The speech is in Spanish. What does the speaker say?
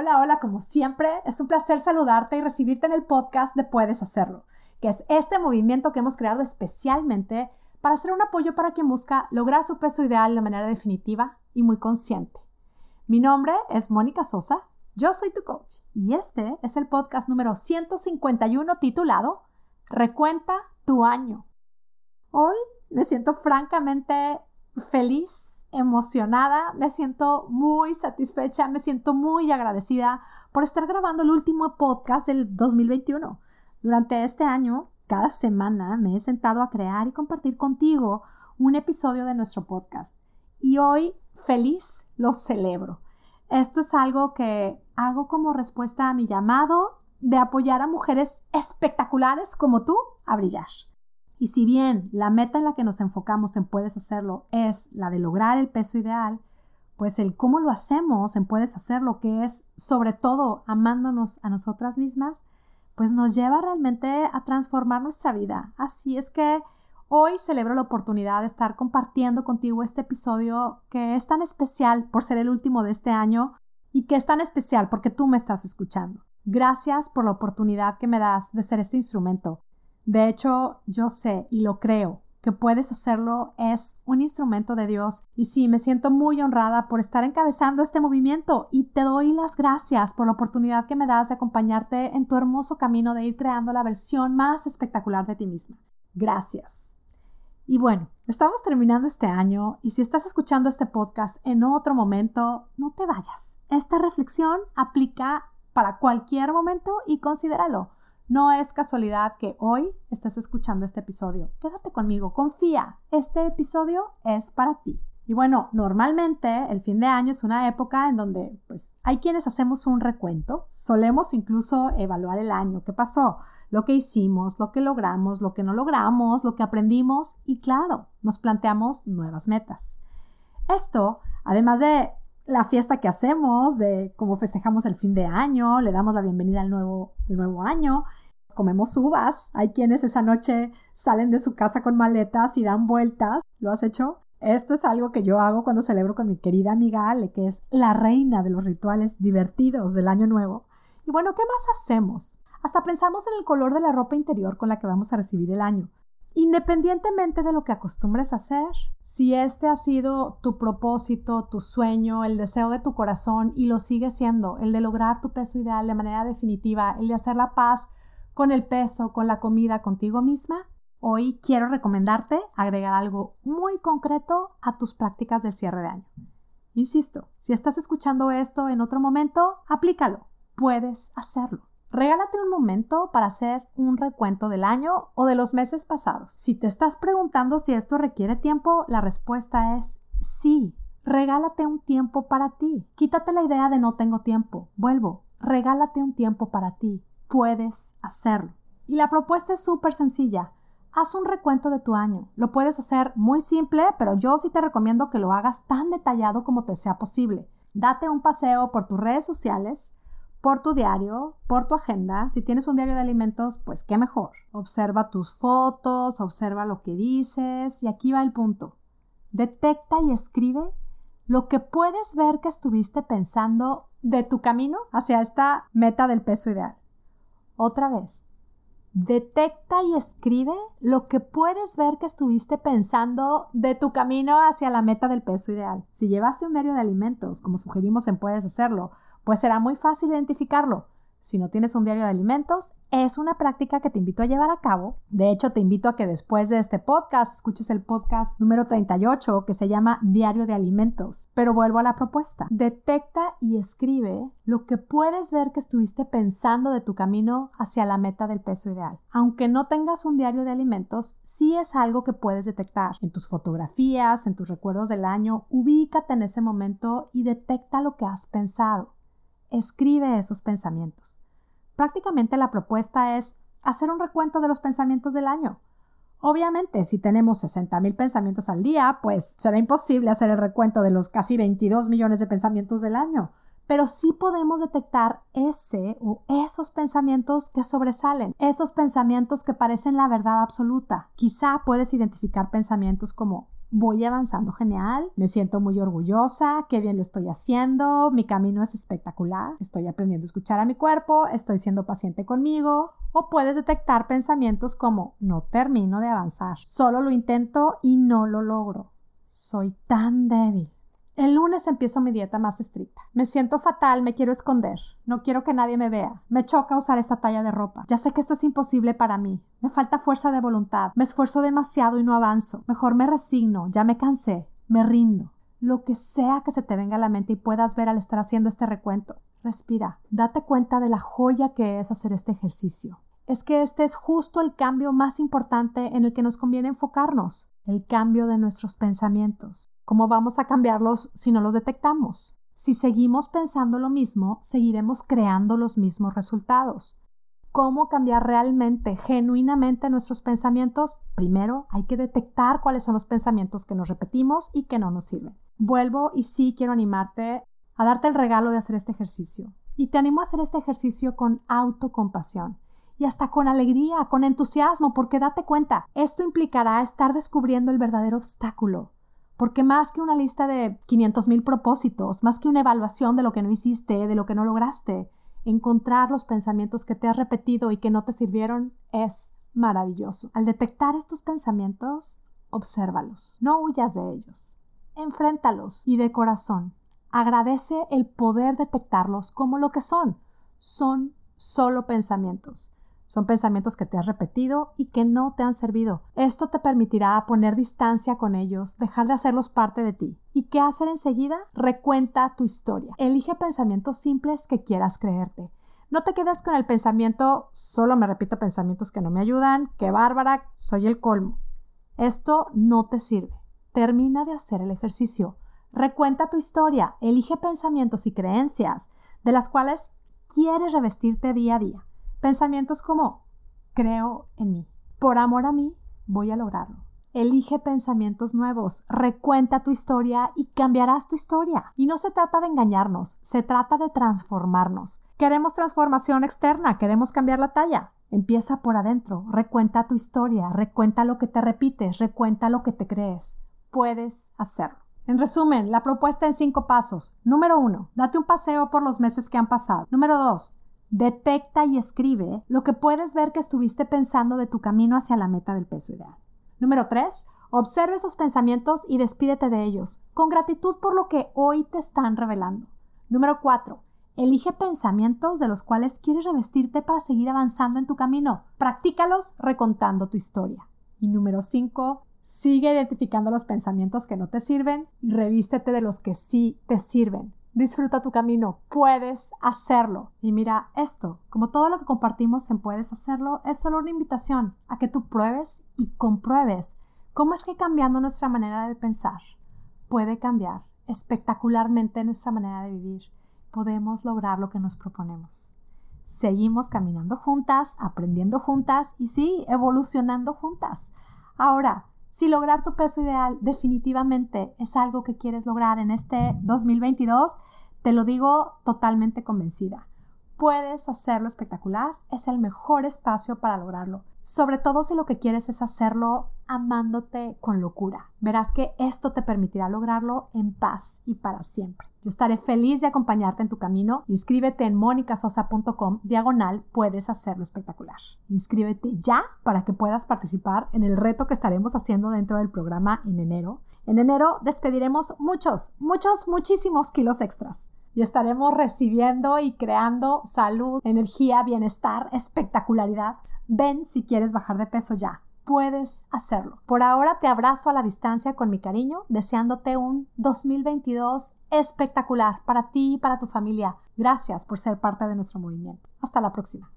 Hola, hola, como siempre, es un placer saludarte y recibirte en el podcast de Puedes Hacerlo, que es este movimiento que hemos creado especialmente para ser un apoyo para quien busca lograr su peso ideal de manera definitiva y muy consciente. Mi nombre es Mónica Sosa, yo soy tu coach y este es el podcast número 151 titulado Recuenta tu año. Hoy me siento francamente feliz, emocionada, me siento muy satisfecha, me siento muy agradecida por estar grabando el último podcast del 2021. Durante este año, cada semana me he sentado a crear y compartir contigo un episodio de nuestro podcast. Y hoy, feliz, lo celebro. Esto es algo que hago como respuesta a mi llamado de apoyar a mujeres espectaculares como tú a brillar. Y si bien la meta en la que nos enfocamos en Puedes Hacerlo es la de lograr el peso ideal, pues el cómo lo hacemos en Puedes Hacerlo, que es sobre todo amándonos a nosotras mismas, pues nos lleva realmente a transformar nuestra vida. Así es que hoy celebro la oportunidad de estar compartiendo contigo este episodio que es tan especial por ser el último de este año y que es tan especial porque tú me estás escuchando. Gracias por la oportunidad que me das de ser este instrumento de hecho, yo sé y lo creo que puedes hacerlo es un instrumento de Dios y sí, me siento muy honrada por estar encabezando este movimiento y te doy las gracias por la oportunidad que me das de acompañarte en tu hermoso camino de ir creando la versión más espectacular de ti misma. Gracias. Y bueno, estamos terminando este año y si estás escuchando este podcast en otro momento, no te vayas. Esta reflexión aplica para cualquier momento y considéralo. No es casualidad que hoy estés escuchando este episodio. Quédate conmigo, confía. Este episodio es para ti. Y bueno, normalmente el fin de año es una época en donde pues hay quienes hacemos un recuento, solemos incluso evaluar el año, qué pasó, lo que hicimos, lo que logramos, lo que no logramos, lo que aprendimos y claro, nos planteamos nuevas metas. Esto, además de la fiesta que hacemos, de cómo festejamos el fin de año, le damos la bienvenida al nuevo, año, comemos uvas, hay quienes esa noche salen de su casa con maletas y dan vueltas, ¿lo has hecho? Esto es algo que yo hago cuando celebro con mi querida amiga Ale, que es la reina de los rituales divertidos del año nuevo. Y bueno, ¿qué más hacemos? Hasta pensamos en el color de la ropa interior con la que vamos a recibir el año. Independientemente de lo que acostumbres hacer, si este ha sido tu propósito, tu sueño, el deseo de tu corazón y lo sigue siendo, el de lograr tu peso ideal de manera definitiva, el de hacer la paz con el peso, con la comida, contigo misma, hoy quiero recomendarte agregar algo muy concreto a tus prácticas del cierre de año. Insisto, si estás escuchando esto en otro momento, aplícalo. Puedes hacerlo. Regálate un momento para hacer un recuento del año o de los meses pasados. Si te estás preguntando si esto requiere tiempo, la respuesta es sí. Regálate un tiempo para ti. Quítate la idea de no tengo tiempo. Vuelvo. Regálate un tiempo para ti. Puedes hacerlo. Y la propuesta es súper sencilla. Haz un recuento de tu año. Lo puedes hacer muy simple, pero yo sí te recomiendo que lo hagas tan detallado como te sea posible. Date un paseo por tus redes sociales, por tu diario, por tu agenda. Si tienes un diario de alimentos, pues qué mejor. Observa tus fotos, observa lo que dices y aquí va el punto. Detecta y escribe lo que puedes ver que estuviste pensando de tu camino hacia esta meta del peso ideal. Otra vez, detecta y escribe lo que puedes ver que estuviste pensando de tu camino hacia la meta del peso ideal. Si llevaste un diario de alimentos, como sugerimos en Puedes Hacerlo, pues será muy fácil identificarlo. Si no tienes un diario de alimentos, es una práctica que te invito a llevar a cabo. De hecho, te invito a que después de este podcast escuches el podcast número 38 que se llama Diario de Alimentos. Pero vuelvo a la propuesta. Detecta y escribe lo que puedes ver que estuviste pensando de tu camino hacia la meta del peso ideal. Aunque no tengas un diario de alimentos, sí es algo que puedes detectar. En tus fotografías, en tus recuerdos del año, ubícate en ese momento y detecta lo que has pensado. Escribe esos pensamientos. Prácticamente la propuesta es hacer un recuento de los pensamientos del año. Obviamente, si tenemos 60.000 pensamientos al día, pues será imposible hacer el recuento de los casi 22 millones de pensamientos del año, pero sí podemos detectar ese o esos pensamientos que sobresalen, esos pensamientos que parecen la verdad absoluta. Quizá puedes identificar pensamientos como voy avanzando genial, me siento muy orgullosa, qué bien lo estoy haciendo, mi camino es espectacular, estoy aprendiendo a escuchar a mi cuerpo, estoy siendo paciente conmigo. O puedes detectar pensamientos como no termino de avanzar, solo lo intento y no lo logro. Soy tan débil. El lunes empiezo mi dieta más estricta. Me siento fatal, me quiero esconder. No quiero que nadie me vea. Me choca usar esta talla de ropa. Ya sé que esto es imposible para mí. Me falta fuerza de voluntad. Me esfuerzo demasiado y no avanzo. Mejor me resigno. Ya me cansé. Me rindo. Lo que sea que se te venga a la mente y puedas ver al estar haciendo este recuento. Respira. Date cuenta de la joya que es hacer este ejercicio. Es que este es justo el cambio más importante en el que nos conviene enfocarnos. El cambio de nuestros pensamientos. ¿Cómo vamos a cambiarlos si no los detectamos? Si seguimos pensando lo mismo, seguiremos creando los mismos resultados. ¿Cómo cambiar realmente, genuinamente nuestros pensamientos? Primero, hay que detectar cuáles son los pensamientos que nos repetimos y que no nos sirven. Vuelvo y sí quiero animarte a darte el regalo de hacer este ejercicio. Y te animo a hacer este ejercicio con autocompasión y hasta con alegría, con entusiasmo, porque date cuenta, esto implicará estar descubriendo el verdadero obstáculo, porque más que una lista de 500 mil propósitos, más que una evaluación de lo que no hiciste, de lo que no lograste, encontrar los pensamientos que te has repetido y que no te sirvieron es maravilloso. Al detectar estos pensamientos, obsérvalos, no huyas de ellos, enfréntalos y de corazón. Agradece el poder detectarlos como lo que son. Son solo pensamientos. Son pensamientos que te has repetido y que no te han servido. Esto te permitirá poner distancia con ellos, dejar de hacerlos parte de ti. ¿Y qué hacer enseguida? Recuenta tu historia. Elige pensamientos simples que quieras creerte. No te quedes con el pensamiento, solo me repito pensamientos que no me ayudan, que bárbara, soy el colmo. Esto no te sirve. Termina de hacer el ejercicio. Recuenta tu historia, elige pensamientos y creencias de las cuales quieres revestirte día a día. Pensamientos como creo en mí. Por amor a mí, voy a lograrlo. Elige pensamientos nuevos, recuenta tu historia y cambiarás tu historia. Y no se trata de engañarnos, se trata de transformarnos. Queremos transformación externa, queremos cambiar la talla. Empieza por adentro, recuenta tu historia, recuenta lo que te repites, recuenta lo que te crees. Puedes hacerlo. En resumen, la propuesta en cinco pasos. Número uno, date un paseo por los meses que han pasado. Número dos, Detecta y escribe lo que puedes ver que estuviste pensando de tu camino hacia la meta del peso ideal. Número 3. Observe esos pensamientos y despídete de ellos, con gratitud por lo que hoy te están revelando. Número 4. Elige pensamientos de los cuales quieres revestirte para seguir avanzando en tu camino. Practícalos recontando tu historia. Y número 5. Sigue identificando los pensamientos que no te sirven y revístete de los que sí te sirven. Disfruta tu camino, puedes hacerlo. Y mira, esto, como todo lo que compartimos en Puedes hacerlo, es solo una invitación a que tú pruebes y compruebes cómo es que cambiando nuestra manera de pensar puede cambiar espectacularmente nuestra manera de vivir. Podemos lograr lo que nos proponemos. Seguimos caminando juntas, aprendiendo juntas y sí, evolucionando juntas. Ahora, si lograr tu peso ideal definitivamente es algo que quieres lograr en este 2022, te lo digo totalmente convencida. Puedes hacerlo espectacular, es el mejor espacio para lograrlo sobre todo si lo que quieres es hacerlo amándote con locura. Verás que esto te permitirá lograrlo en paz y para siempre. Yo estaré feliz de acompañarte en tu camino. Inscríbete en monicasosa.com diagonal puedes hacerlo espectacular. Inscríbete ya para que puedas participar en el reto que estaremos haciendo dentro del programa en enero. En enero despediremos muchos, muchos, muchísimos kilos extras y estaremos recibiendo y creando salud, energía, bienestar, espectacularidad Ven si quieres bajar de peso ya. Puedes hacerlo. Por ahora te abrazo a la distancia con mi cariño, deseándote un 2022 espectacular para ti y para tu familia. Gracias por ser parte de nuestro movimiento. Hasta la próxima.